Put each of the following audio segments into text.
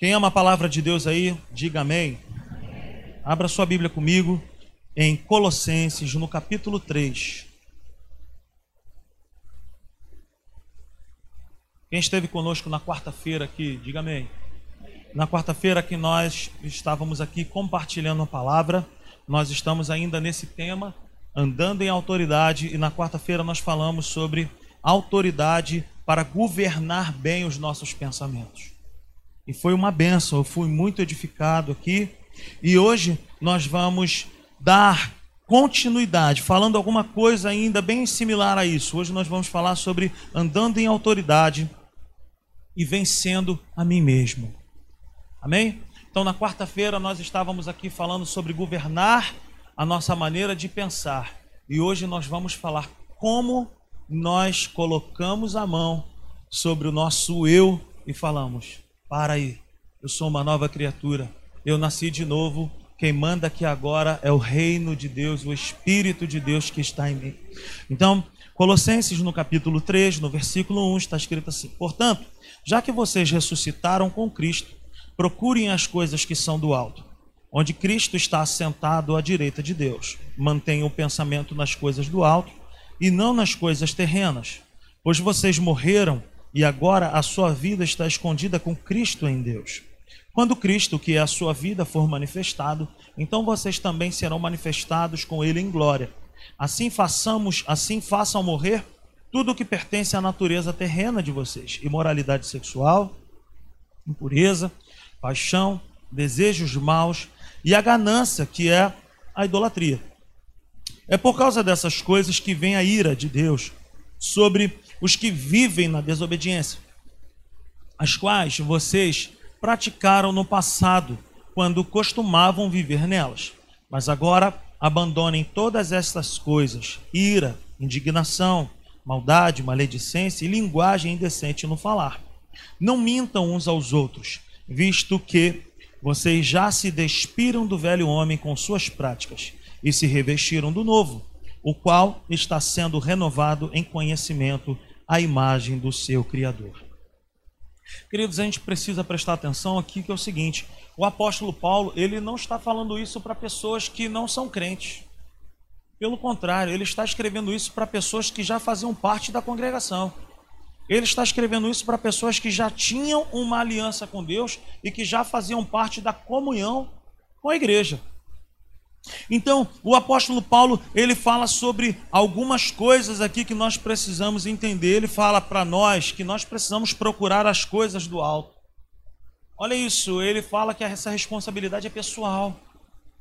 Quem ama a palavra de Deus aí, diga amém. Abra sua Bíblia comigo em Colossenses, no capítulo 3. Quem esteve conosco na quarta-feira aqui, diga amém. Na quarta-feira que nós estávamos aqui compartilhando a palavra, nós estamos ainda nesse tema, andando em autoridade, e na quarta-feira nós falamos sobre autoridade para governar bem os nossos pensamentos. E foi uma benção, eu fui muito edificado aqui. E hoje nós vamos dar continuidade, falando alguma coisa ainda bem similar a isso. Hoje nós vamos falar sobre andando em autoridade e vencendo a mim mesmo. Amém? Então, na quarta-feira, nós estávamos aqui falando sobre governar a nossa maneira de pensar. E hoje nós vamos falar como nós colocamos a mão sobre o nosso eu e falamos: para aí, eu sou uma nova criatura, eu nasci de novo. Quem manda aqui agora é o reino de Deus, o Espírito de Deus que está em mim. Então, Colossenses no capítulo 3, no versículo 1, está escrito assim: Portanto, já que vocês ressuscitaram com Cristo, procurem as coisas que são do alto, onde Cristo está assentado à direita de Deus. Mantenham o pensamento nas coisas do alto e não nas coisas terrenas, pois vocês morreram e agora a sua vida está escondida com Cristo em Deus. Quando Cristo, que é a sua vida, for manifestado, então vocês também serão manifestados com ele em glória. Assim façamos, assim façam morrer tudo o que pertence à natureza terrena de vocês: imoralidade sexual, impureza, paixão, desejos maus e a ganância, que é a idolatria. É por causa dessas coisas que vem a ira de Deus sobre os que vivem na desobediência, as quais vocês praticaram no passado, quando costumavam viver nelas. Mas agora abandonem todas estas coisas: ira, indignação, maldade, maledicência e linguagem indecente no falar. Não mintam uns aos outros, visto que vocês já se despiram do velho homem com suas práticas e se revestiram do novo, o qual está sendo renovado em conhecimento a imagem do seu Criador. Queridos, a gente precisa prestar atenção aqui que é o seguinte: o apóstolo Paulo ele não está falando isso para pessoas que não são crentes. Pelo contrário, ele está escrevendo isso para pessoas que já faziam parte da congregação. Ele está escrevendo isso para pessoas que já tinham uma aliança com Deus e que já faziam parte da comunhão com a igreja. Então, o apóstolo Paulo, ele fala sobre algumas coisas aqui que nós precisamos entender. Ele fala para nós que nós precisamos procurar as coisas do alto. Olha isso, ele fala que essa responsabilidade é pessoal.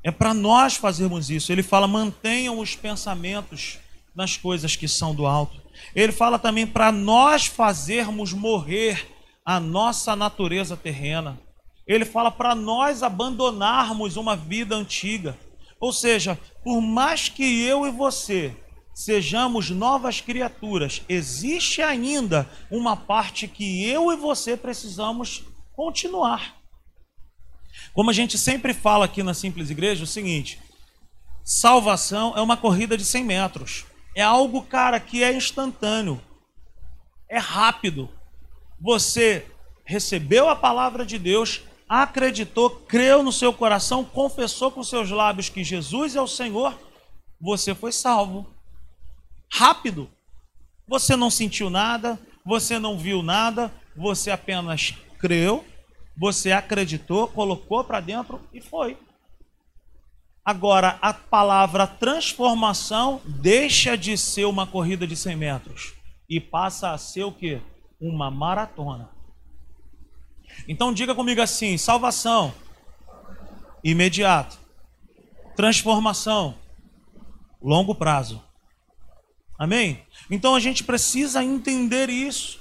É para nós fazermos isso. Ele fala: mantenham os pensamentos nas coisas que são do alto. Ele fala também para nós fazermos morrer a nossa natureza terrena. Ele fala para nós abandonarmos uma vida antiga. Ou seja, por mais que eu e você sejamos novas criaturas, existe ainda uma parte que eu e você precisamos continuar. Como a gente sempre fala aqui na Simples Igreja, é o seguinte: salvação é uma corrida de 100 metros. É algo, cara, que é instantâneo. É rápido. Você recebeu a palavra de Deus, acreditou, creu no seu coração, confessou com seus lábios que Jesus é o Senhor, você foi salvo. Rápido. Você não sentiu nada, você não viu nada, você apenas creu, você acreditou, colocou para dentro e foi. Agora, a palavra transformação deixa de ser uma corrida de 100 metros e passa a ser o que? Uma maratona. Então diga comigo assim: salvação imediato, transformação longo prazo. Amém? Então a gente precisa entender isso.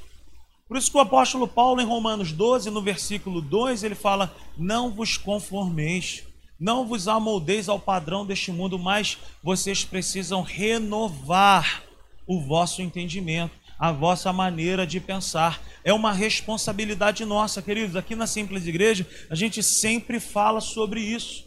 Por isso que o apóstolo Paulo, em Romanos 12, no versículo 2, ele fala: Não vos conformeis, não vos amoldeis ao padrão deste mundo, mas vocês precisam renovar o vosso entendimento a vossa maneira de pensar. É uma responsabilidade nossa, queridos. Aqui na Simples Igreja, a gente sempre fala sobre isso.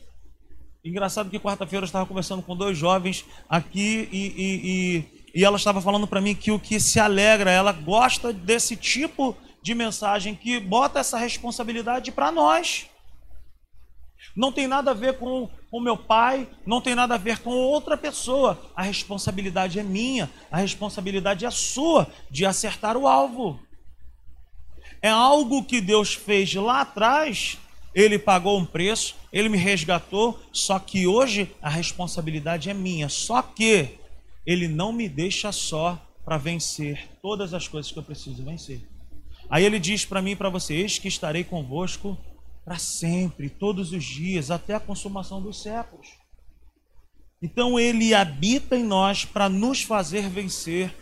Engraçado que quarta-feira eu estava conversando com dois jovens aqui e, e, e, e ela estava falando para mim que o que se alegra, ela gosta desse tipo de mensagem que bota essa responsabilidade para nós. Não tem nada a ver com o meu pai, não tem nada a ver com outra pessoa. A responsabilidade é minha, a responsabilidade é sua de acertar o alvo. É algo que Deus fez lá atrás, ele pagou um preço, ele me resgatou, só que hoje a responsabilidade é minha. Só que ele não me deixa só para vencer todas as coisas que eu preciso vencer. Aí ele diz para mim e para você: Eis que estarei convosco para sempre, todos os dias, até a consumação dos séculos. Então ele habita em nós para nos fazer vencer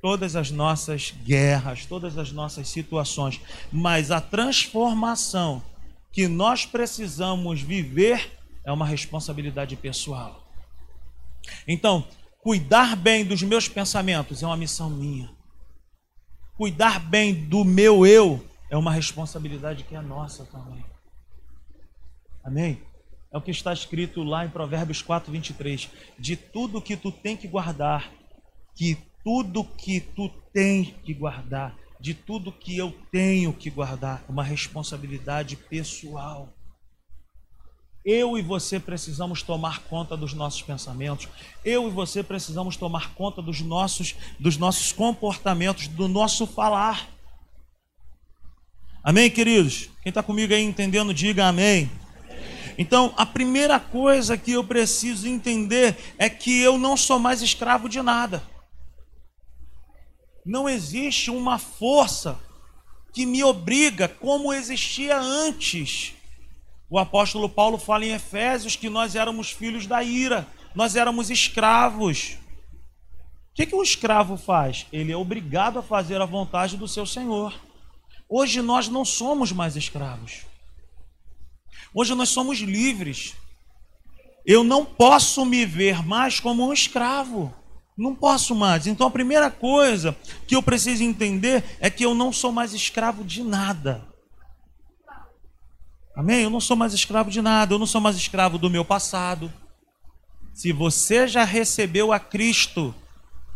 todas as nossas guerras, todas as nossas situações, mas a transformação que nós precisamos viver é uma responsabilidade pessoal. Então, cuidar bem dos meus pensamentos é uma missão minha. Cuidar bem do meu eu é uma responsabilidade que é nossa também. Amém? É o que está escrito lá em Provérbios 4, 23. De tudo que tu tem que guardar, que tudo que tu tem que guardar, de tudo que eu tenho que guardar, uma responsabilidade pessoal. Eu e você precisamos tomar conta dos nossos pensamentos. Eu e você precisamos tomar conta dos nossos, dos nossos comportamentos, do nosso falar. Amém, queridos? Quem está comigo aí entendendo, diga amém. Então, a primeira coisa que eu preciso entender é que eu não sou mais escravo de nada. Não existe uma força que me obriga como existia antes. O apóstolo Paulo fala em Efésios que nós éramos filhos da ira, nós éramos escravos. O que, que um escravo faz? Ele é obrigado a fazer a vontade do seu senhor. Hoje nós não somos mais escravos. Hoje nós somos livres. Eu não posso me ver mais como um escravo. Não posso mais. Então a primeira coisa que eu preciso entender é que eu não sou mais escravo de nada. Amém? Eu não sou mais escravo de nada. Eu não sou mais escravo do meu passado. Se você já recebeu a Cristo,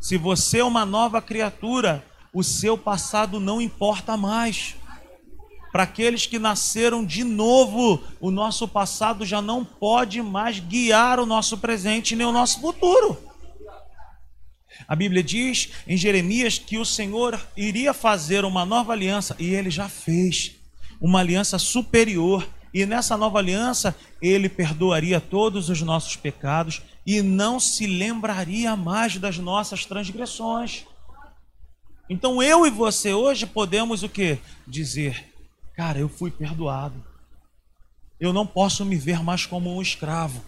se você é uma nova criatura, o seu passado não importa mais. Para aqueles que nasceram de novo, o nosso passado já não pode mais guiar o nosso presente nem o nosso futuro. A Bíblia diz em Jeremias que o Senhor iria fazer uma nova aliança e ele já fez uma aliança superior. E nessa nova aliança, ele perdoaria todos os nossos pecados e não se lembraria mais das nossas transgressões. Então eu e você hoje podemos o que? Dizer: "Cara, eu fui perdoado. Eu não posso me ver mais como um escravo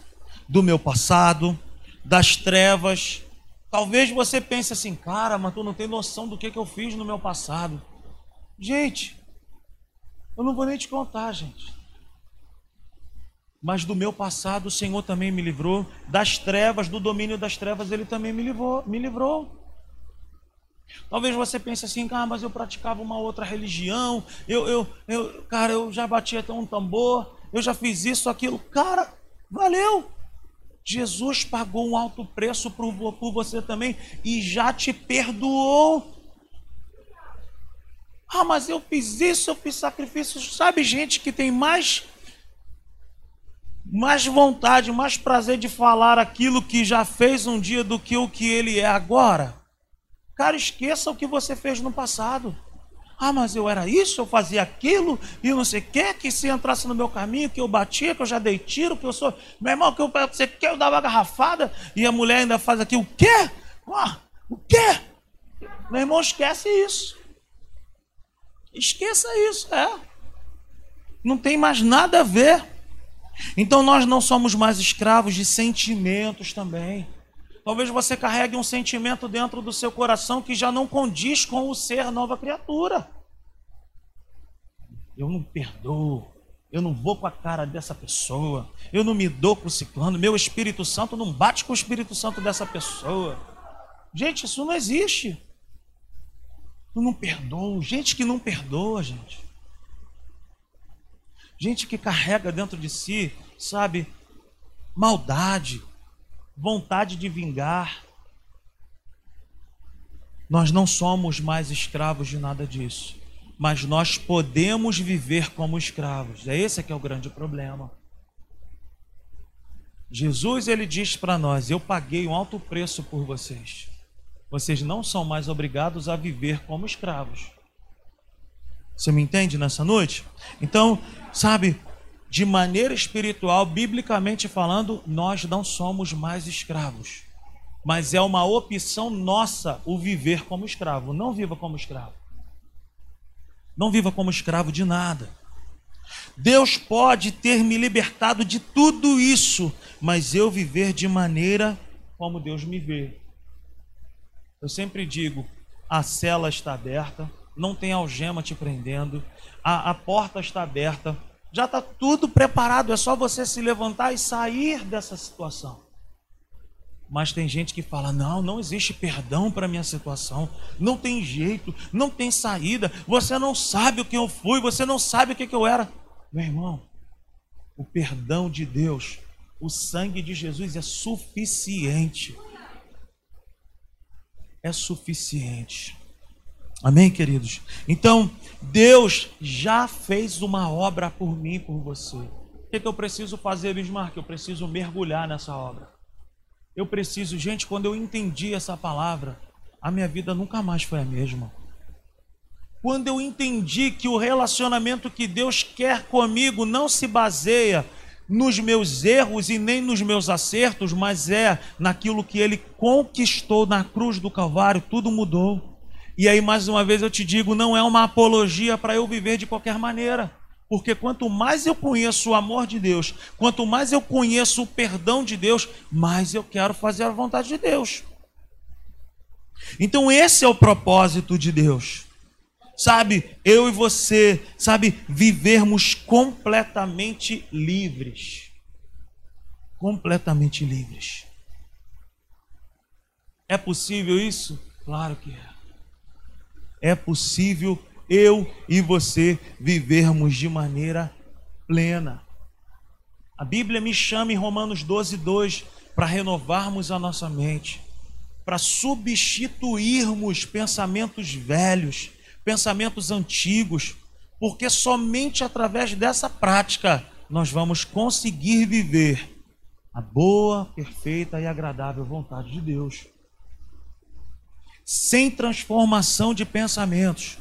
do meu passado, das trevas, Talvez você pense assim, cara, mas tu não tem noção do que, que eu fiz no meu passado. Gente, eu não vou nem te contar, gente. Mas do meu passado o Senhor também me livrou. Das trevas, do domínio das trevas, Ele também me livrou. Me livrou. Talvez você pense assim, cara, mas eu praticava uma outra religião. Eu, eu, eu, cara, eu já bati até um tambor. Eu já fiz isso, aquilo. Cara, valeu. Jesus pagou um alto preço por, por você também e já te perdoou. Ah, mas eu fiz isso, eu fiz sacrifício. Sabe, gente que tem mais mais vontade, mais prazer de falar aquilo que já fez um dia do que o que ele é agora. Cara, esqueça o que você fez no passado. Ah, mas eu era isso, eu fazia aquilo, e não sei o que, que se entrasse no meu caminho, que eu batia, que eu já dei tiro, que eu sou. Meu irmão, que eu, você quer, eu dava garrafada, e a mulher ainda faz aqui, o quê? Ah, o quê? Meu irmão, esquece isso. Esqueça isso, é. Não tem mais nada a ver. Então nós não somos mais escravos de sentimentos também. Talvez você carregue um sentimento dentro do seu coração que já não condiz com o ser nova criatura. Eu não perdoo. Eu não vou com a cara dessa pessoa. Eu não me dou com o ciclano. Meu Espírito Santo não bate com o Espírito Santo dessa pessoa. Gente, isso não existe. Eu não perdoo. Gente que não perdoa, gente. Gente que carrega dentro de si, sabe, maldade, vontade de vingar. Nós não somos mais escravos de nada disso. mas nós podemos viver como escravos. É esse que é o grande problema. Jesus ele diz para nós: "Eu paguei um alto preço por vocês. Vocês não são mais obrigados a viver como escravos." Você me entende nessa noite? Então, sabe, de maneira espiritual, biblicamente falando, nós não somos mais escravos. Mas é uma opção nossa o viver como escravo. Não viva como escravo. Não viva como escravo de nada. Deus pode ter me libertado de tudo isso, mas eu viver de maneira como Deus me vê. Eu sempre digo: a cela está aberta, não tem algema te prendendo, a, a porta está aberta, já está tudo preparado, é só você se levantar e sair dessa situação. Mas tem gente que fala: não, não existe perdão para minha situação, não tem jeito, não tem saída, você não sabe o que eu fui, você não sabe o que, que eu era. Meu irmão, o perdão de Deus, o sangue de Jesus é suficiente. É suficiente. Amém, queridos? Então, Deus já fez uma obra por mim por você. O que, que eu preciso fazer, Bismarck? Eu preciso mergulhar nessa obra. Eu preciso, gente, quando eu entendi essa palavra, a minha vida nunca mais foi a mesma. Quando eu entendi que o relacionamento que Deus quer comigo não se baseia nos meus erros e nem nos meus acertos, mas é naquilo que Ele conquistou na cruz do Calvário, tudo mudou. E aí, mais uma vez, eu te digo: não é uma apologia para eu viver de qualquer maneira. Porque quanto mais eu conheço o amor de Deus, quanto mais eu conheço o perdão de Deus, mais eu quero fazer a vontade de Deus. Então, esse é o propósito de Deus. Sabe, eu e você, sabe, vivermos completamente livres. Completamente livres. É possível isso? Claro que é é possível eu e você vivermos de maneira plena. A Bíblia me chama em Romanos 12, 2 para renovarmos a nossa mente, para substituirmos pensamentos velhos, pensamentos antigos, porque somente através dessa prática nós vamos conseguir viver a boa, perfeita e agradável vontade de Deus sem transformação de pensamentos,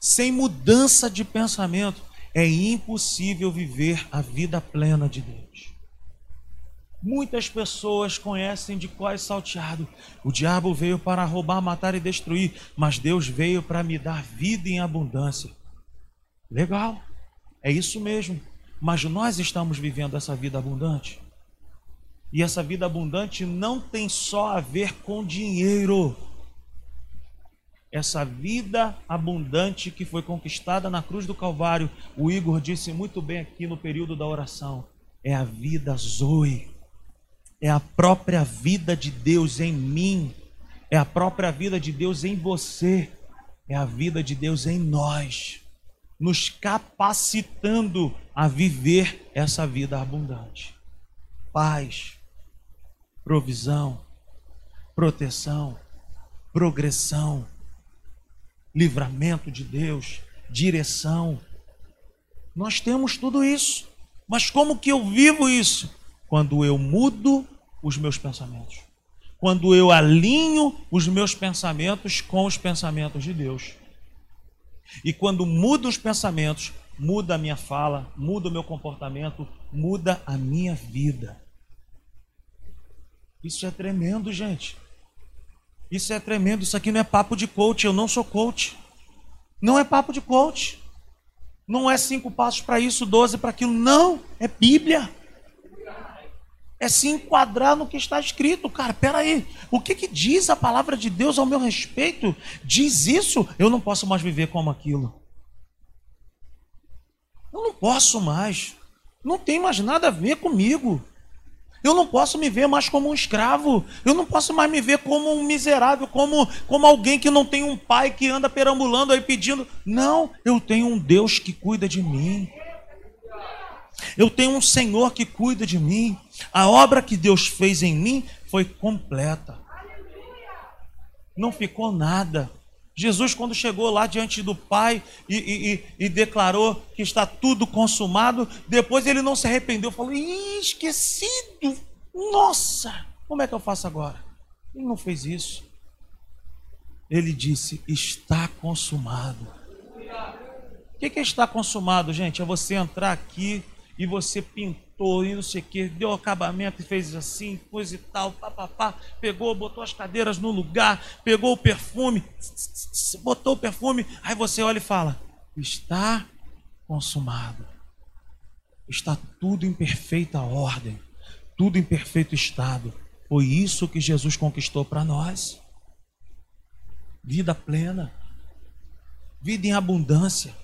sem mudança de pensamento, é impossível viver a vida plena de Deus. Muitas pessoas conhecem de qual é salteado. O diabo veio para roubar, matar e destruir, mas Deus veio para me dar vida em abundância. Legal, é isso mesmo. Mas nós estamos vivendo essa vida abundante. E essa vida abundante não tem só a ver com dinheiro essa vida abundante que foi conquistada na cruz do Calvário, o Igor disse muito bem aqui no período da oração, é a vida Zoe, é a própria vida de Deus em mim, é a própria vida de Deus em você, é a vida de Deus em nós, nos capacitando a viver essa vida abundante. Paz, provisão, proteção, progressão livramento de Deus, direção. Nós temos tudo isso. Mas como que eu vivo isso? Quando eu mudo os meus pensamentos. Quando eu alinho os meus pensamentos com os pensamentos de Deus. E quando mudo os pensamentos, muda a minha fala, muda o meu comportamento, muda a minha vida. Isso é tremendo, gente. Isso é tremendo. Isso aqui não é papo de coach. Eu não sou coach. Não é papo de coach. Não é cinco passos para isso, doze para aquilo. Não. É Bíblia. É se enquadrar no que está escrito. Cara, peraí. O que, que diz a palavra de Deus ao meu respeito? Diz isso? Eu não posso mais viver como aquilo. Eu não posso mais. Não tem mais nada a ver comigo. Eu não posso me ver mais como um escravo. Eu não posso mais me ver como um miserável, como, como alguém que não tem um pai que anda perambulando aí pedindo. Não, eu tenho um Deus que cuida de mim. Eu tenho um Senhor que cuida de mim. A obra que Deus fez em mim foi completa. Não ficou nada. Jesus, quando chegou lá diante do Pai e, e, e, declarou que está tudo consumado, depois ele não se arrependeu, falou: esquecido, nossa, como é que eu faço agora? Ele não fez isso. Ele disse: está consumado. O que é está consumado, gente? É você entrar aqui e você pintou e não sei o que, deu acabamento e fez assim, coisa e tal, papapá, pegou, botou as cadeiras no lugar, pegou o perfume, botou o perfume, aí você olha e fala: está consumado. Está tudo em perfeita ordem, tudo em perfeito estado. Foi isso que Jesus conquistou para nós. Vida plena, vida em abundância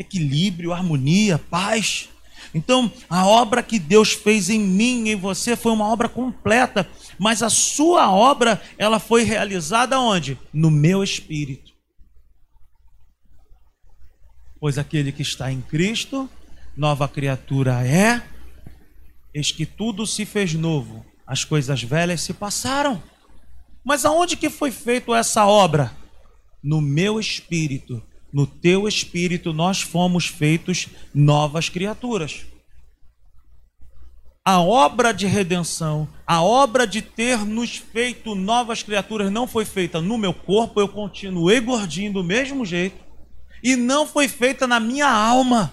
equilíbrio, harmonia, paz. Então, a obra que Deus fez em mim em você foi uma obra completa, mas a sua obra, ela foi realizada onde? No meu espírito. Pois aquele que está em Cristo, nova criatura é, eis que tudo se fez novo, as coisas velhas se passaram. Mas aonde que foi feita essa obra? No meu espírito no teu espírito nós fomos feitos novas criaturas. A obra de redenção, a obra de ter nos feito novas criaturas não foi feita no meu corpo, eu continuei gordinho do mesmo jeito, e não foi feita na minha alma,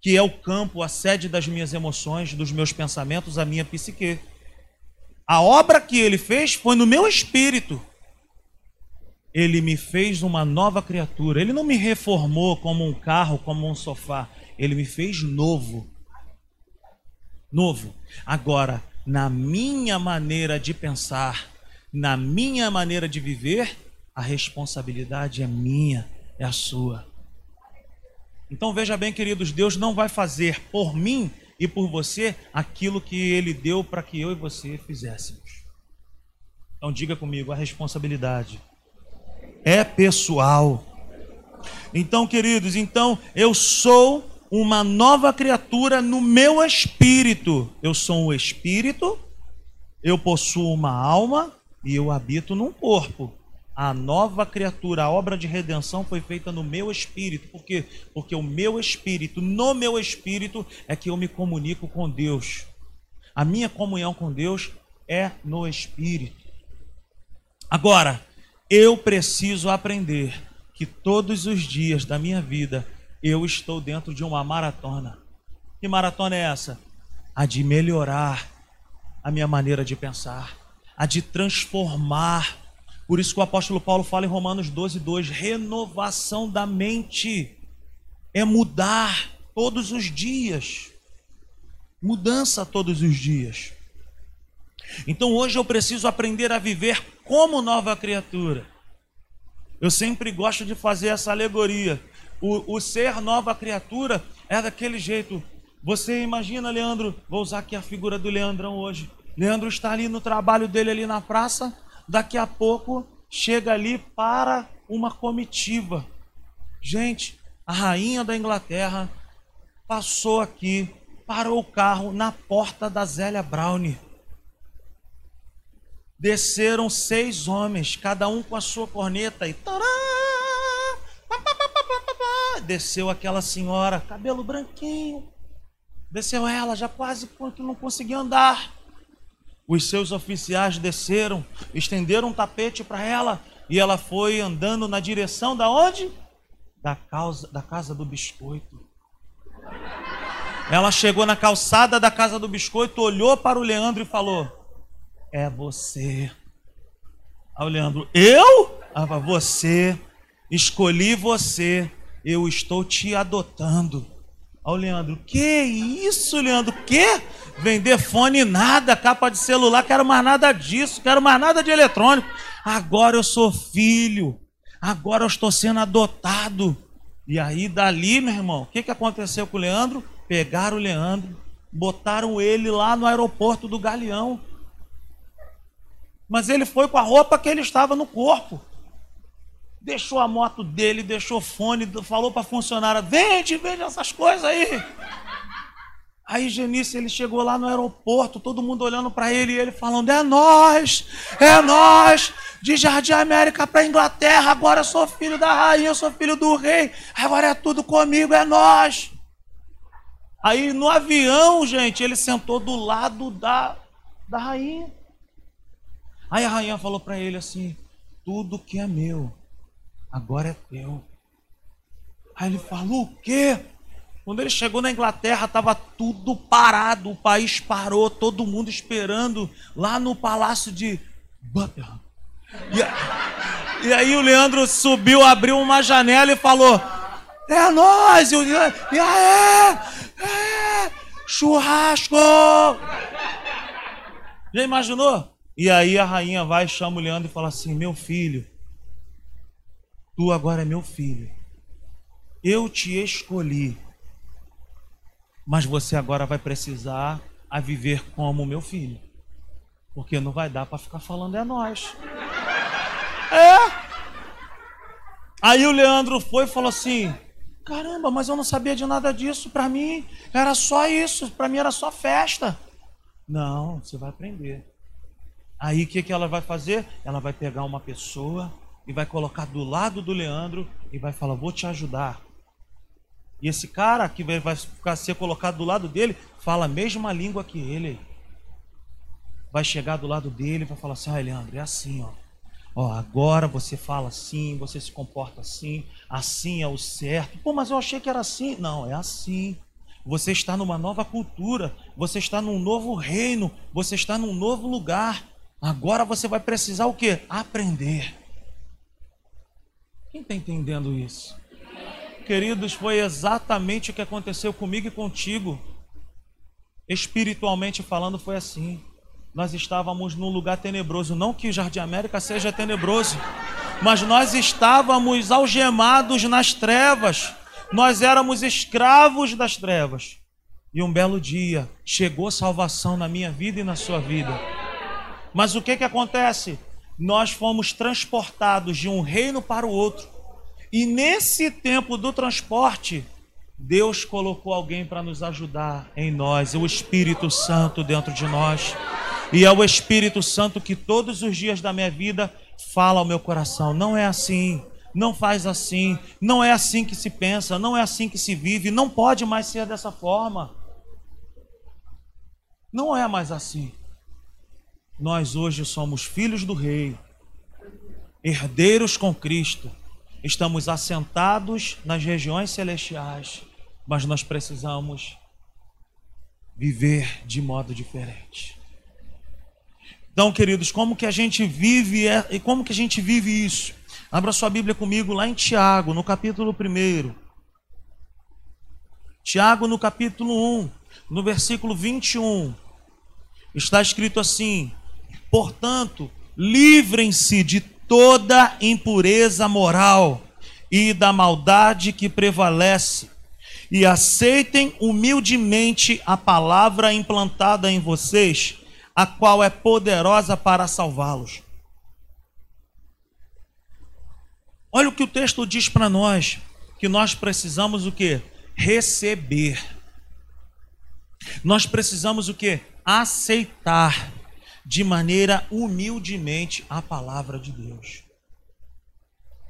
que é o campo, a sede das minhas emoções, dos meus pensamentos, a minha psique. A obra que ele fez foi no meu espírito ele me fez uma nova criatura. Ele não me reformou como um carro, como um sofá. Ele me fez novo. Novo. Agora, na minha maneira de pensar, na minha maneira de viver, a responsabilidade é minha, é a sua. Então veja bem, queridos, Deus não vai fazer por mim e por você aquilo que Ele deu para que eu e você fizéssemos. Então diga comigo, a responsabilidade é pessoal. Então, queridos, então eu sou uma nova criatura no meu espírito. Eu sou um espírito, eu possuo uma alma e eu habito num corpo. A nova criatura, a obra de redenção foi feita no meu espírito. Por quê? Porque o meu espírito, no meu espírito, é que eu me comunico com Deus. A minha comunhão com Deus é no espírito. Agora, eu preciso aprender que todos os dias da minha vida eu estou dentro de uma maratona. Que maratona é essa? A de melhorar a minha maneira de pensar, a de transformar. Por isso que o apóstolo Paulo fala em Romanos 12, 2: renovação da mente é mudar todos os dias. Mudança todos os dias. Então hoje eu preciso aprender a viver como nova criatura. Eu sempre gosto de fazer essa alegoria. O, o ser nova criatura é daquele jeito. Você imagina, Leandro, vou usar aqui a figura do Leandrão hoje. Leandro está ali no trabalho dele ali na praça, daqui a pouco chega ali para uma comitiva. Gente, a rainha da Inglaterra passou aqui, parou o carro na porta da Zélia Brownie desceram seis homens, cada um com a sua corneta e tará, desceu aquela senhora, cabelo branquinho, desceu ela, já quase não conseguia andar. Os seus oficiais desceram, estenderam um tapete para ela e ela foi andando na direção da onde? Da, causa, da casa do biscoito. Ela chegou na calçada da casa do biscoito, olhou para o Leandro e falou: é você. Aí o Leandro, eu? Ah, você, escolhi você, eu estou te adotando. Aí o Leandro, que isso, Leandro? Que? Vender fone nada, capa de celular, quero mais nada disso, quero mais nada de eletrônico. Agora eu sou filho, agora eu estou sendo adotado. E aí, dali, meu irmão, o que, que aconteceu com o Leandro? Pegaram o Leandro, botaram ele lá no aeroporto do Galeão mas ele foi com a roupa que ele estava no corpo. Deixou a moto dele, deixou fone, falou para a funcionária: vende, vende essas coisas aí. Aí Genice, ele chegou lá no aeroporto, todo mundo olhando para ele e ele falando: "É nós! É nós! De Jardim América para Inglaterra, agora eu sou filho da rainha, sou filho do rei. Agora é tudo comigo, é nós!" Aí no avião, gente, ele sentou do lado da da rainha. Aí a rainha falou para ele assim: "Tudo que é meu agora é teu." Aí ele falou: "O quê?" Quando ele chegou na Inglaterra, estava tudo parado, o país parou, todo mundo esperando lá no palácio de Buckingham. E, e aí o Leandro subiu, abriu uma janela e falou: É nós! E, e aí? É, churrasco! Já imaginou? E aí a rainha vai, chama o Leandro e fala assim: Meu filho, tu agora é meu filho. Eu te escolhi mas você agora vai precisar a viver como meu filho. Porque não vai dar para ficar falando é nós. É. Aí o Leandro foi e falou assim: "Caramba, mas eu não sabia de nada disso. Para mim era só isso, para mim era só festa". Não, você vai aprender. Aí o que, que ela vai fazer? Ela vai pegar uma pessoa e vai colocar do lado do Leandro e vai falar: "Vou te ajudar. E esse cara que vai ficar ser colocado do lado dele, fala a mesma língua que ele. Vai chegar do lado dele e vai falar assim: ah, Leandro, é assim, ó. Ó, agora você fala assim, você se comporta assim, assim é o certo. Pô, mas eu achei que era assim. Não, é assim. Você está numa nova cultura, você está num novo reino, você está num novo lugar. Agora você vai precisar o quê? Aprender. Quem está entendendo isso? queridos, foi exatamente o que aconteceu comigo e contigo. Espiritualmente falando, foi assim. Nós estávamos num lugar tenebroso. Não que o Jardim América seja tenebroso, mas nós estávamos algemados nas trevas. Nós éramos escravos das trevas. E um belo dia chegou salvação na minha vida e na sua vida. Mas o que que acontece? Nós fomos transportados de um reino para o outro e nesse tempo do transporte, Deus colocou alguém para nos ajudar em nós, o Espírito Santo dentro de nós. E é o Espírito Santo que todos os dias da minha vida fala ao meu coração: não é assim, não faz assim, não é assim que se pensa, não é assim que se vive, não pode mais ser dessa forma. Não é mais assim. Nós hoje somos filhos do Rei, herdeiros com Cristo estamos assentados nas regiões celestiais, mas nós precisamos viver de modo diferente. Então, queridos, como que a gente vive e como que a gente vive isso? Abra sua Bíblia comigo lá em Tiago, no capítulo 1. Tiago, no capítulo 1, no versículo 21, está escrito assim: Portanto, livrem-se de toda impureza moral e da maldade que prevalece, e aceitem humildemente a palavra implantada em vocês, a qual é poderosa para salvá-los. Olha o que o texto diz para nós, que nós precisamos o que? Receber. Nós precisamos o que? Aceitar de maneira humildemente a palavra de Deus.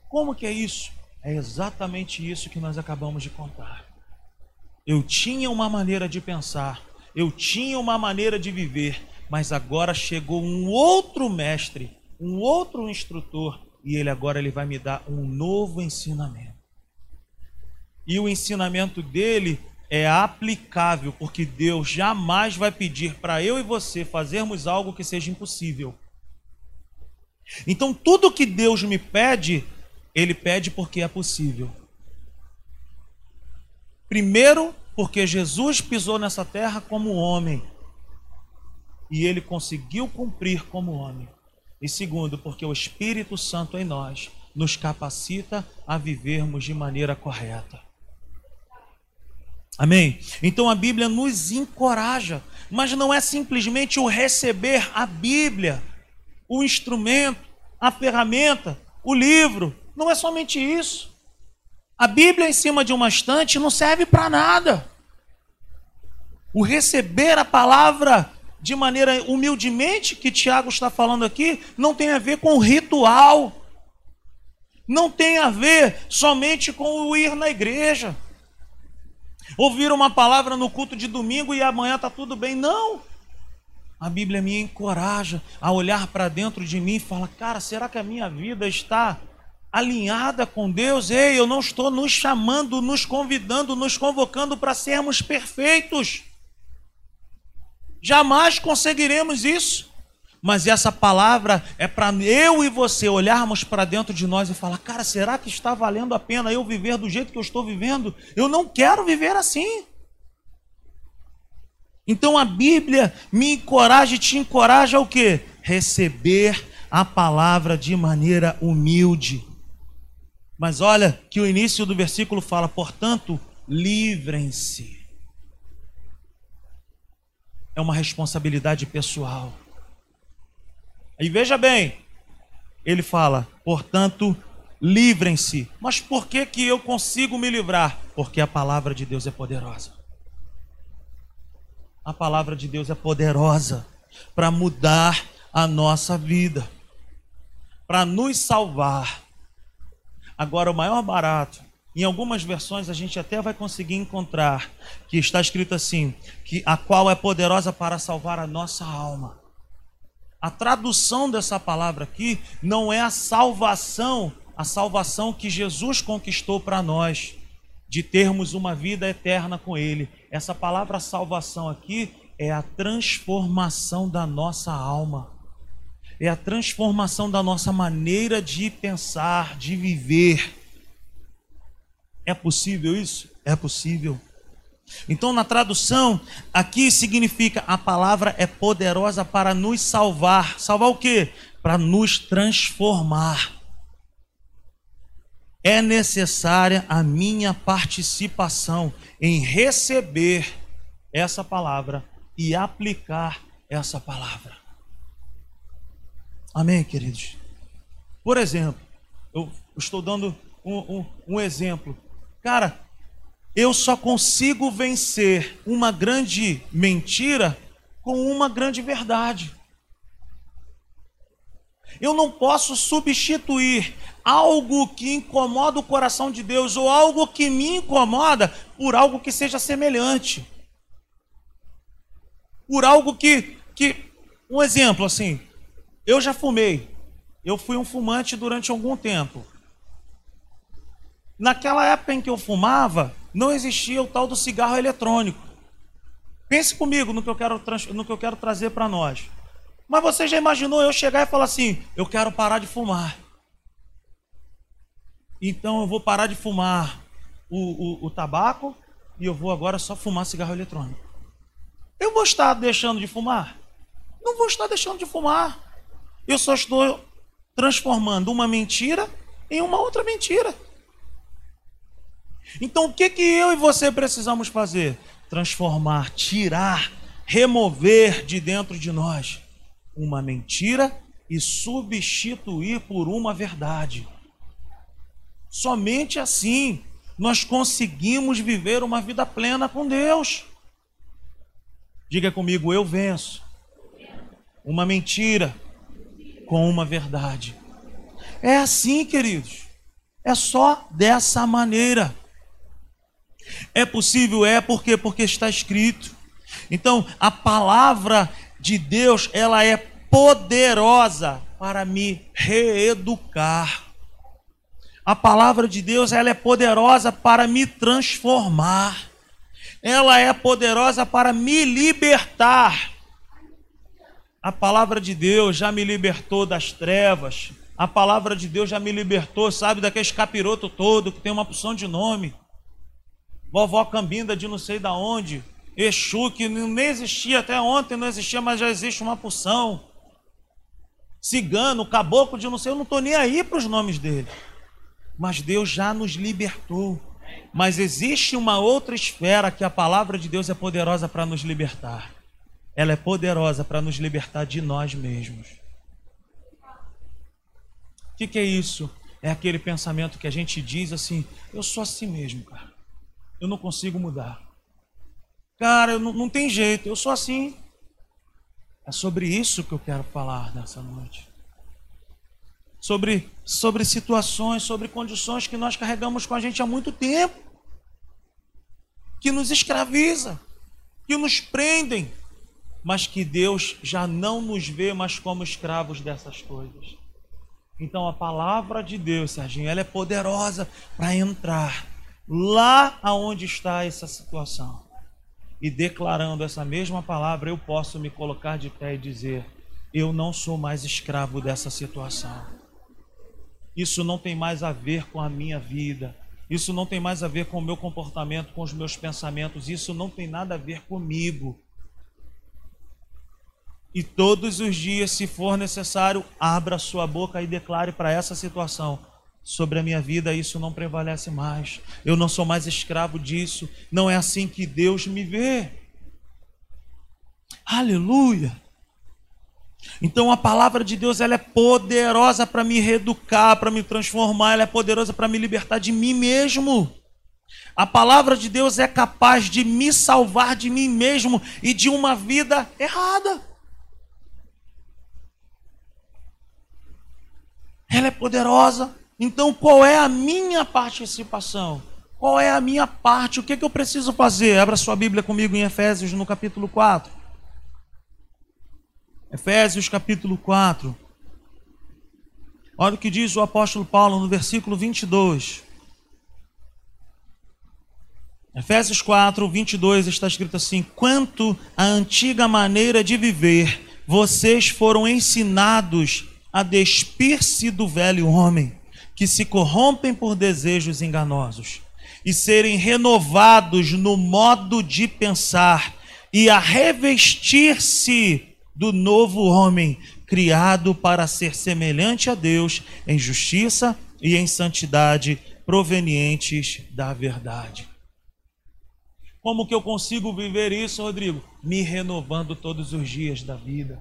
Como que é isso? É exatamente isso que nós acabamos de contar. Eu tinha uma maneira de pensar, eu tinha uma maneira de viver, mas agora chegou um outro mestre, um outro instrutor, e ele agora ele vai me dar um novo ensinamento. E o ensinamento dele é aplicável, porque Deus jamais vai pedir para eu e você fazermos algo que seja impossível. Então, tudo que Deus me pede, Ele pede porque é possível. Primeiro, porque Jesus pisou nessa terra como homem e ele conseguiu cumprir como homem. E segundo, porque o Espírito Santo em nós nos capacita a vivermos de maneira correta. Amém? Então a Bíblia nos encoraja, mas não é simplesmente o receber a Bíblia, o instrumento, a ferramenta, o livro. Não é somente isso. A Bíblia em cima de uma estante não serve para nada. O receber a palavra de maneira humildemente, que Tiago está falando aqui, não tem a ver com ritual. Não tem a ver somente com o ir na igreja. Ouvir uma palavra no culto de domingo e amanhã está tudo bem. Não. A Bíblia me encoraja a olhar para dentro de mim e falar: cara, será que a minha vida está alinhada com Deus? Ei, eu não estou nos chamando, nos convidando, nos convocando para sermos perfeitos. Jamais conseguiremos isso. Mas essa palavra é para eu e você olharmos para dentro de nós e falar: cara, será que está valendo a pena eu viver do jeito que eu estou vivendo? Eu não quero viver assim. Então a Bíblia me encoraja e te encoraja o quê? Receber a palavra de maneira humilde. Mas olha que o início do versículo fala: portanto, livrem-se é uma responsabilidade pessoal. E veja bem, ele fala, portanto, livrem-se. Mas por que, que eu consigo me livrar? Porque a palavra de Deus é poderosa. A palavra de Deus é poderosa para mudar a nossa vida, para nos salvar. Agora, o maior barato em algumas versões a gente até vai conseguir encontrar que está escrito assim: que a qual é poderosa para salvar a nossa alma. A tradução dessa palavra aqui não é a salvação, a salvação que Jesus conquistou para nós, de termos uma vida eterna com Ele. Essa palavra salvação aqui é a transformação da nossa alma, é a transformação da nossa maneira de pensar, de viver. É possível isso? É possível. Então, na tradução, aqui significa a palavra é poderosa para nos salvar. Salvar o quê? Para nos transformar. É necessária a minha participação em receber essa palavra e aplicar essa palavra. Amém, queridos? Por exemplo, eu estou dando um, um, um exemplo Cara, eu só consigo vencer uma grande mentira com uma grande verdade. Eu não posso substituir algo que incomoda o coração de Deus ou algo que me incomoda por algo que seja semelhante. Por algo que, que um exemplo assim, eu já fumei. Eu fui um fumante durante algum tempo. Naquela época em que eu fumava, não existia o tal do cigarro eletrônico. Pense comigo no que eu quero, no que eu quero trazer para nós. Mas você já imaginou eu chegar e falar assim: eu quero parar de fumar. Então eu vou parar de fumar o, o, o tabaco e eu vou agora só fumar cigarro eletrônico. Eu vou estar deixando de fumar? Não vou estar deixando de fumar. Eu só estou transformando uma mentira em uma outra mentira. Então o que, que eu e você precisamos fazer? Transformar, tirar, remover de dentro de nós uma mentira e substituir por uma verdade. Somente assim nós conseguimos viver uma vida plena com Deus. Diga comigo, eu venço uma mentira com uma verdade. É assim, queridos. É só dessa maneira. É possível? É porque porque está escrito. Então, a palavra de Deus, ela é poderosa para me reeducar. A palavra de Deus, ela é poderosa para me transformar. Ela é poderosa para me libertar. A palavra de Deus já me libertou das trevas. A palavra de Deus já me libertou, sabe, daquele capiroto todo que tem uma opção de nome vovó Cambinda de não sei da onde, Exu, que nem existia até ontem, não existia, mas já existe uma porção. Cigano, caboclo de não sei, eu não estou nem aí para os nomes dele. Mas Deus já nos libertou. Mas existe uma outra esfera que a palavra de Deus é poderosa para nos libertar. Ela é poderosa para nos libertar de nós mesmos. O que, que é isso? É aquele pensamento que a gente diz assim: eu sou assim mesmo, cara eu não consigo mudar. Cara, não, não tem jeito, eu sou assim. É sobre isso que eu quero falar nessa noite. Sobre, sobre situações, sobre condições que nós carregamos com a gente há muito tempo, que nos escraviza, que nos prendem, mas que Deus já não nos vê mais como escravos dessas coisas. Então a palavra de Deus, Serginho, ela é poderosa para entrar lá aonde está essa situação. E declarando essa mesma palavra, eu posso me colocar de pé e dizer: eu não sou mais escravo dessa situação. Isso não tem mais a ver com a minha vida. Isso não tem mais a ver com o meu comportamento, com os meus pensamentos. Isso não tem nada a ver comigo. E todos os dias, se for necessário, abra sua boca e declare para essa situação: sobre a minha vida isso não prevalece mais. Eu não sou mais escravo disso. Não é assim que Deus me vê. Aleluia. Então a palavra de Deus ela é poderosa para me reeducar, para me transformar, ela é poderosa para me libertar de mim mesmo. A palavra de Deus é capaz de me salvar de mim mesmo e de uma vida errada. Ela é poderosa. Então, qual é a minha participação? Qual é a minha parte? O que, é que eu preciso fazer? Abra sua Bíblia comigo em Efésios, no capítulo 4. Efésios, capítulo 4. Olha o que diz o apóstolo Paulo no versículo 22. Efésios 4, 22 está escrito assim: Quanto à antiga maneira de viver, vocês foram ensinados a despir-se do velho homem, que se corrompem por desejos enganosos, e serem renovados no modo de pensar, e a revestir-se do novo homem, criado para ser semelhante a Deus em justiça e em santidade provenientes da verdade. Como que eu consigo viver isso, Rodrigo? Me renovando todos os dias da vida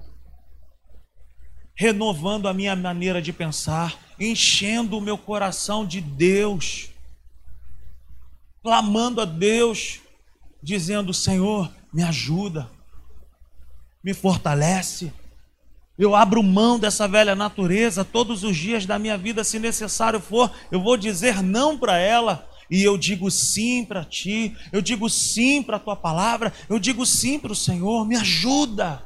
renovando a minha maneira de pensar, enchendo o meu coração de Deus, clamando a Deus, dizendo: Senhor, me ajuda, me fortalece. Eu abro mão dessa velha natureza todos os dias da minha vida, se necessário for, eu vou dizer não para ela. E eu digo sim para ti, eu digo sim para a tua palavra, eu digo sim para o Senhor, me ajuda.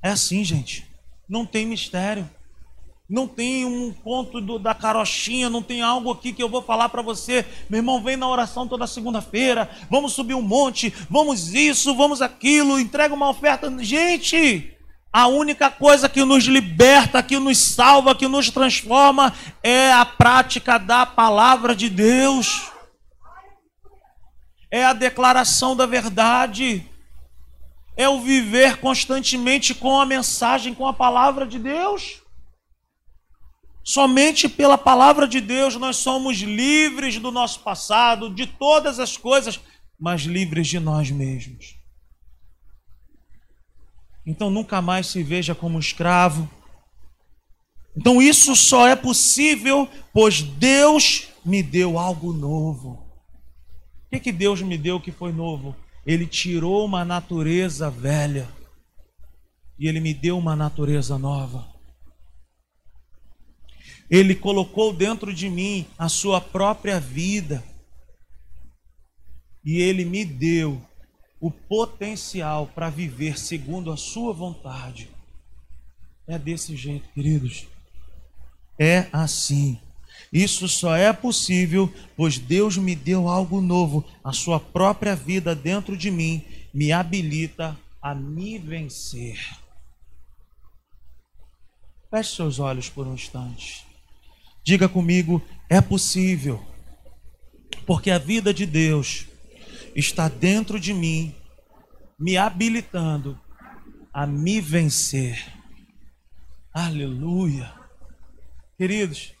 É assim, gente. Não tem mistério. Não tem um ponto do, da carochinha, não tem algo aqui que eu vou falar para você. Meu irmão, vem na oração toda segunda-feira. Vamos subir um monte, vamos isso, vamos aquilo, entrega uma oferta. Gente, a única coisa que nos liberta, que nos salva, que nos transforma é a prática da palavra de Deus. É a declaração da verdade é o viver constantemente com a mensagem, com a palavra de Deus. Somente pela palavra de Deus nós somos livres do nosso passado, de todas as coisas, mas livres de nós mesmos. Então nunca mais se veja como escravo. Então isso só é possível pois Deus me deu algo novo. O que, que Deus me deu que foi novo? Ele tirou uma natureza velha e ele me deu uma natureza nova. Ele colocou dentro de mim a sua própria vida e ele me deu o potencial para viver segundo a sua vontade. É desse jeito, queridos. É assim. Isso só é possível pois Deus me deu algo novo, a sua própria vida dentro de mim me habilita a me vencer. Feche seus olhos por um instante. Diga comigo: é possível, porque a vida de Deus está dentro de mim, me habilitando a me vencer. Aleluia. Queridos,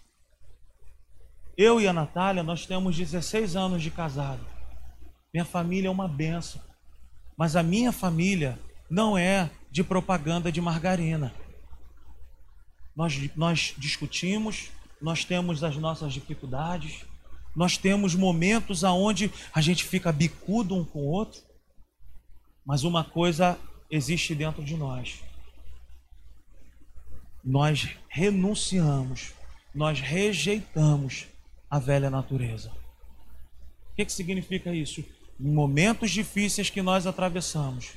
eu e a Natália, nós temos 16 anos de casado. Minha família é uma benção. Mas a minha família não é de propaganda de margarina. Nós, nós discutimos, nós temos as nossas dificuldades, Nós temos momentos aonde a gente fica bicudo um com o outro, mas uma coisa existe dentro de nós. Nós renunciamos, nós rejeitamos a velha natureza. O que, que significa isso? Em momentos difíceis que nós atravessamos,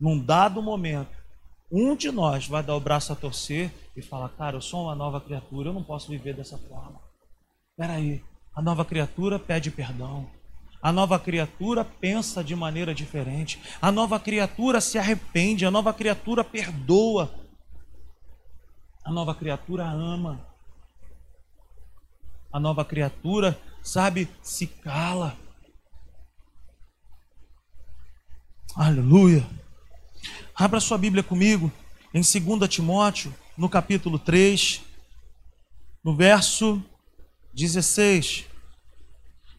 num dado momento, um de nós vai dar o braço a torcer e falar: Cara, eu sou uma nova criatura, eu não posso viver dessa forma. Espera aí, a nova criatura pede perdão. A nova criatura pensa de maneira diferente. A nova criatura se arrepende. A nova criatura perdoa. A nova criatura ama. A nova criatura, sabe, se cala. Aleluia. Abra sua Bíblia comigo em 2 Timóteo, no capítulo 3, no verso 16.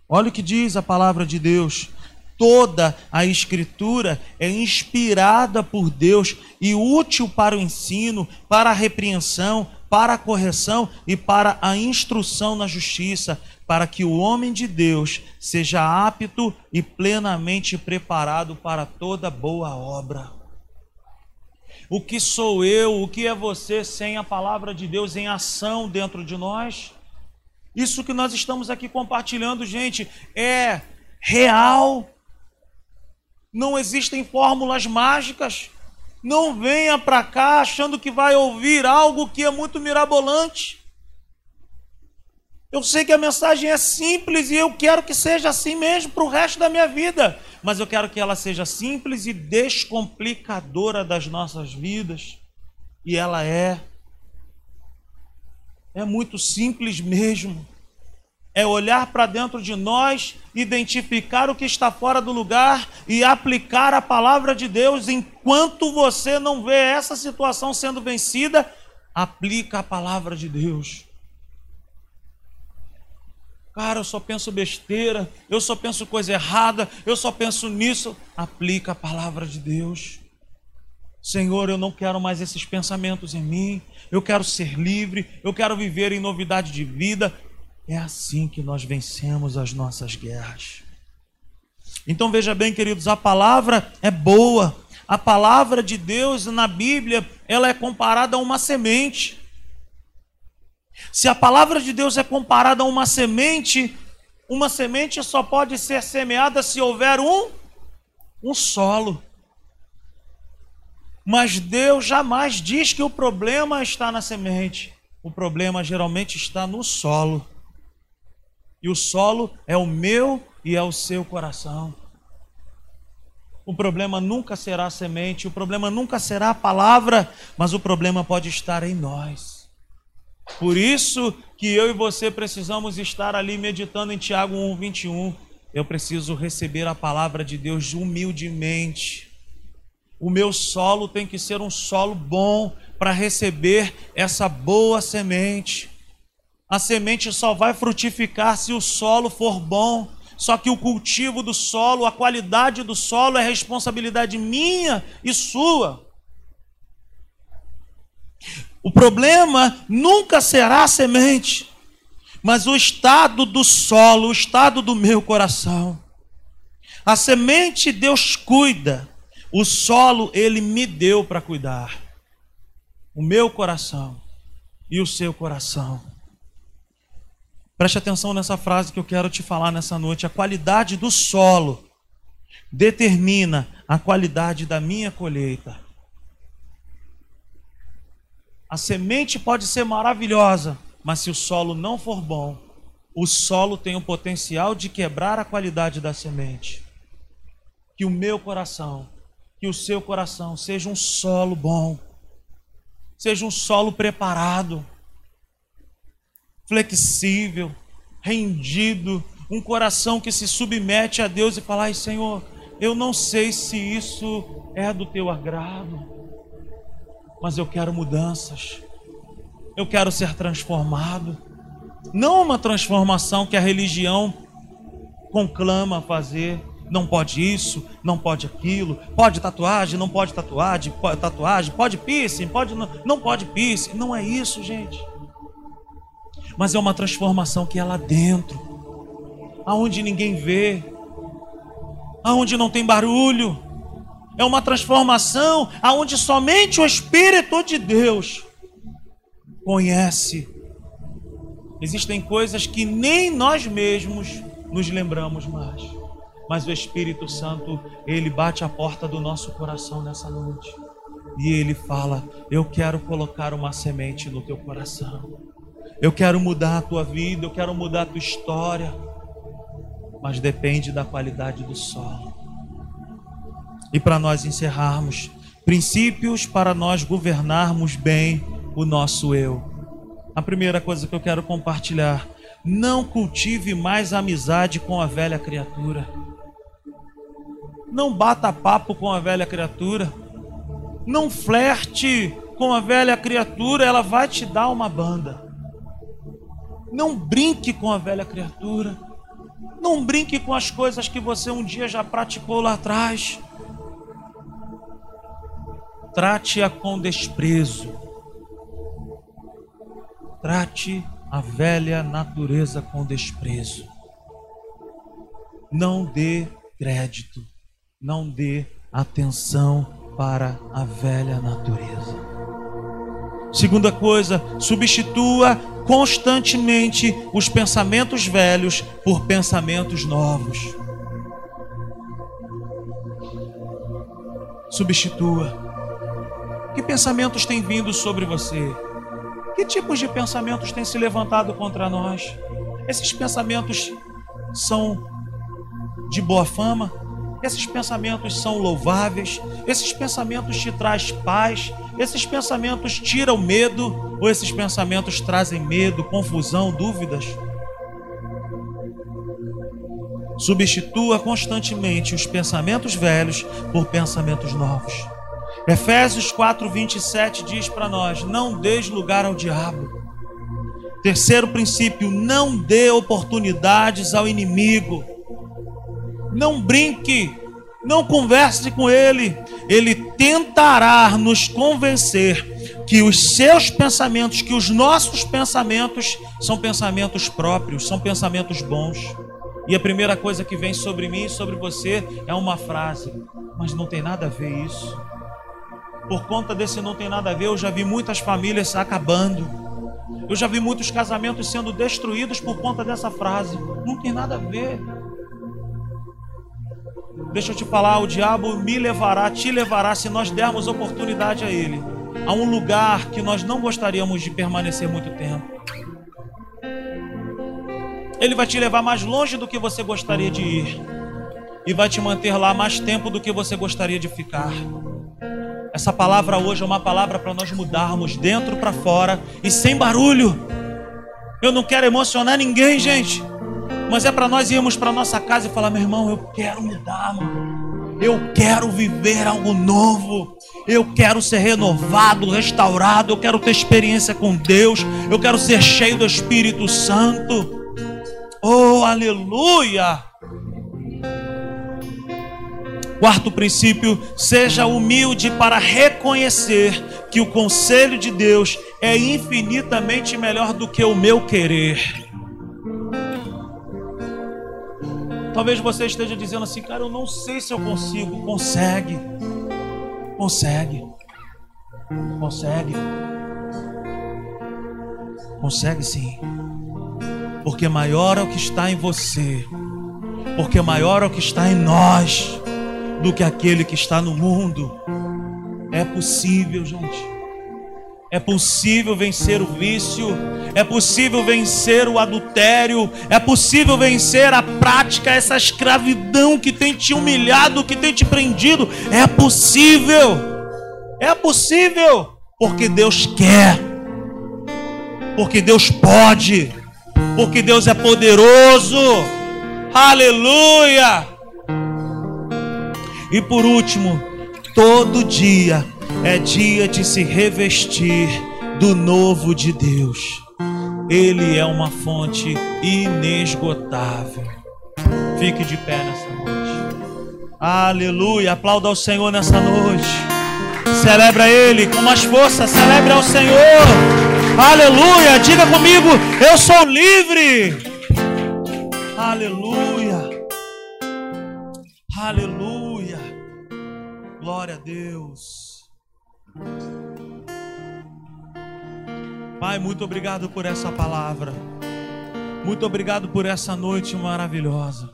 Olha o que diz a palavra de Deus. Toda a Escritura é inspirada por Deus e útil para o ensino, para a repreensão, para a correção e para a instrução na justiça, para que o homem de Deus seja apto e plenamente preparado para toda boa obra. O que sou eu, o que é você sem a palavra de Deus em ação dentro de nós? Isso que nós estamos aqui compartilhando, gente, é real. Não existem fórmulas mágicas. Não venha para cá achando que vai ouvir algo que é muito mirabolante. Eu sei que a mensagem é simples e eu quero que seja assim mesmo para o resto da minha vida, mas eu quero que ela seja simples e descomplicadora das nossas vidas. E ela é. É muito simples mesmo. É olhar para dentro de nós, identificar o que está fora do lugar e aplicar a palavra de Deus. Enquanto você não vê essa situação sendo vencida, aplica a palavra de Deus. Cara, eu só penso besteira, eu só penso coisa errada, eu só penso nisso. Aplica a palavra de Deus. Senhor, eu não quero mais esses pensamentos em mim. Eu quero ser livre, eu quero viver em novidade de vida. É assim que nós vencemos as nossas guerras. Então veja bem, queridos, a palavra é boa. A palavra de Deus na Bíblia, ela é comparada a uma semente. Se a palavra de Deus é comparada a uma semente, uma semente só pode ser semeada se houver um um solo. Mas Deus jamais diz que o problema está na semente. O problema geralmente está no solo. E o solo é o meu e é o seu coração. O problema nunca será a semente, o problema nunca será a palavra, mas o problema pode estar em nós. Por isso que eu e você precisamos estar ali meditando em Tiago 1, 21. Eu preciso receber a palavra de Deus humildemente o meu solo tem que ser um solo bom para receber essa boa semente. A semente só vai frutificar se o solo for bom. Só que o cultivo do solo, a qualidade do solo é responsabilidade minha e sua. O problema nunca será a semente, mas o estado do solo, o estado do meu coração. A semente Deus cuida, o solo ele me deu para cuidar. O meu coração e o seu coração. Preste atenção nessa frase que eu quero te falar nessa noite. A qualidade do solo determina a qualidade da minha colheita. A semente pode ser maravilhosa, mas se o solo não for bom, o solo tem o potencial de quebrar a qualidade da semente. Que o meu coração que o seu coração seja um solo bom, seja um solo preparado, flexível, rendido, um coração que se submete a Deus e fala: Senhor, eu não sei se isso é do teu agrado, mas eu quero mudanças, eu quero ser transformado. Não uma transformação que a religião conclama fazer, não pode isso, não pode aquilo, pode tatuagem, não pode tatuagem, pode tatuagem, pode piercing, pode não, não pode piercing. Não é isso, gente. Mas é uma transformação que é lá dentro. aonde ninguém vê, aonde não tem barulho. É uma transformação aonde somente o Espírito de Deus conhece. Existem coisas que nem nós mesmos nos lembramos mais. Mas o Espírito Santo, ele bate a porta do nosso coração nessa noite. E ele fala: Eu quero colocar uma semente no teu coração. Eu quero mudar a tua vida, eu quero mudar a tua história. Mas depende da qualidade do solo. E para nós encerrarmos, princípios para nós governarmos bem o nosso eu. A primeira coisa que eu quero compartilhar: não cultive mais amizade com a velha criatura. Não bata papo com a velha criatura. Não flerte com a velha criatura, ela vai te dar uma banda. Não brinque com a velha criatura. Não brinque com as coisas que você um dia já praticou lá atrás. Trate-a com desprezo. Trate a velha natureza com desprezo. Não dê crédito, não dê atenção para a velha natureza. Segunda coisa, substitua constantemente os pensamentos velhos por pensamentos novos. Substitua. Que pensamentos têm vindo sobre você? Que tipos de pensamentos têm se levantado contra nós? Esses pensamentos são de boa fama? Esses pensamentos são louváveis? Esses pensamentos te trazem paz? Esses pensamentos tiram medo? Ou esses pensamentos trazem medo, confusão, dúvidas? Substitua constantemente os pensamentos velhos por pensamentos novos. Efésios 4:27 diz para nós: não deis lugar ao diabo. Terceiro princípio, não dê oportunidades ao inimigo. Não brinque, não converse com ele. Ele tentará nos convencer que os seus pensamentos, que os nossos pensamentos são pensamentos próprios, são pensamentos bons. E a primeira coisa que vem sobre mim e sobre você é uma frase, mas não tem nada a ver isso. Por conta desse não tem nada a ver, eu já vi muitas famílias acabando. Eu já vi muitos casamentos sendo destruídos por conta dessa frase. Não tem nada a ver. Deixa eu te falar, o diabo me levará, te levará se nós dermos oportunidade a ele, a um lugar que nós não gostaríamos de permanecer muito tempo. Ele vai te levar mais longe do que você gostaria de ir e vai te manter lá mais tempo do que você gostaria de ficar. Essa palavra hoje é uma palavra para nós mudarmos dentro para fora e sem barulho. Eu não quero emocionar ninguém, gente. Mas é para nós irmos para nossa casa e falar: meu irmão, eu quero mudar, mano. Eu quero viver algo novo. Eu quero ser renovado, restaurado. Eu quero ter experiência com Deus. Eu quero ser cheio do Espírito Santo. Oh, aleluia! Quarto princípio, seja humilde para reconhecer que o conselho de Deus é infinitamente melhor do que o meu querer. Talvez você esteja dizendo assim, cara, eu não sei se eu consigo. Consegue, consegue, consegue, consegue sim, porque maior é o que está em você, porque maior é o que está em nós do que aquele que está no mundo. É possível, gente. É possível vencer o vício, é possível vencer o adultério, é possível vencer a prática, essa escravidão que tem te humilhado, que tem te prendido. É possível, é possível, porque Deus quer, porque Deus pode, porque Deus é poderoso. Aleluia! E por último, todo dia é dia de se revestir do novo de Deus. Ele é uma fonte inesgotável. Fique de pé nessa noite. Aleluia. Aplauda ao Senhor nessa noite. Celebra Ele com mais força. Celebre ao Senhor. Aleluia. Diga comigo: Eu sou livre. Aleluia. Aleluia. Glória a Deus. Pai, muito obrigado por essa palavra. Muito obrigado por essa noite maravilhosa.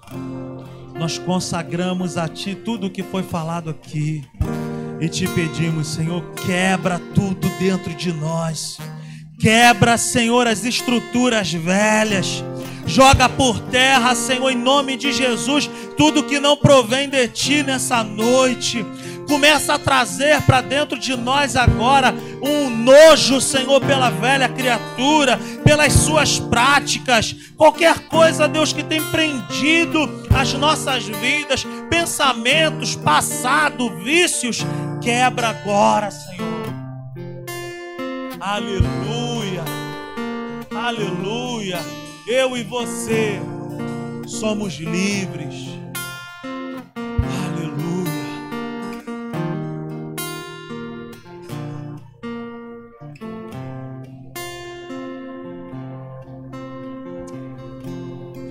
Nós consagramos a Ti tudo o que foi falado aqui e te pedimos, Senhor, quebra tudo dentro de nós. Quebra, Senhor, as estruturas velhas. Joga por terra, Senhor, em nome de Jesus, tudo que não provém de ti nessa noite. Começa a trazer para dentro de nós agora um nojo, Senhor, pela velha criatura, pelas suas práticas, qualquer coisa, Deus, que tem prendido as nossas vidas, pensamentos, passado, vícios, quebra agora, Senhor. Aleluia, aleluia. Eu e você somos livres.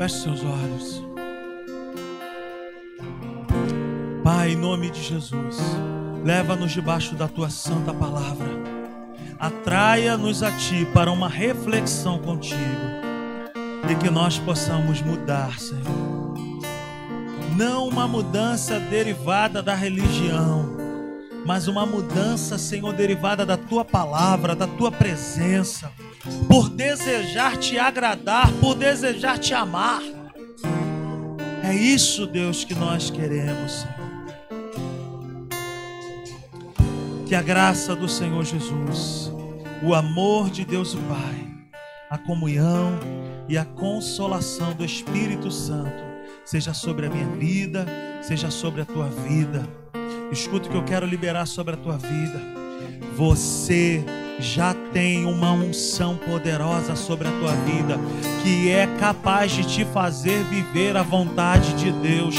Feche seus olhos. Pai, em nome de Jesus, leva-nos debaixo da tua santa palavra. Atraia-nos a ti para uma reflexão contigo e que nós possamos mudar, Senhor. Não uma mudança derivada da religião, mas uma mudança, Senhor, derivada da tua palavra, da tua presença por desejar te agradar, por desejar te amar. É isso, Deus, que nós queremos, Senhor. Que a graça do Senhor Jesus, o amor de Deus o Pai, a comunhão e a consolação do Espírito Santo seja sobre a minha vida, seja sobre a tua vida. Escuta o que eu quero liberar sobre a tua vida. Você já tem uma unção poderosa sobre a tua vida, que é capaz de te fazer viver a vontade de Deus.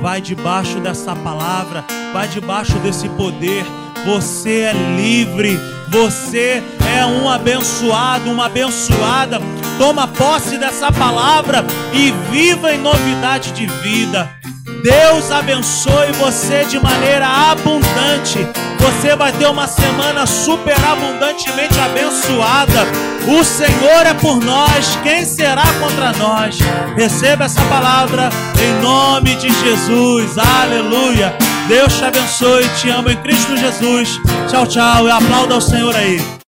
Vai debaixo dessa palavra, vai debaixo desse poder. Você é livre, você é um abençoado, uma abençoada. Toma posse dessa palavra e viva em novidade de vida. Deus abençoe você de maneira abundante. Você vai ter uma semana super abundantemente abençoada. O Senhor é por nós, quem será contra nós? Receba essa palavra em nome de Jesus. Aleluia. Deus te abençoe, te amo em Cristo Jesus. Tchau, tchau. E aplauda ao Senhor aí.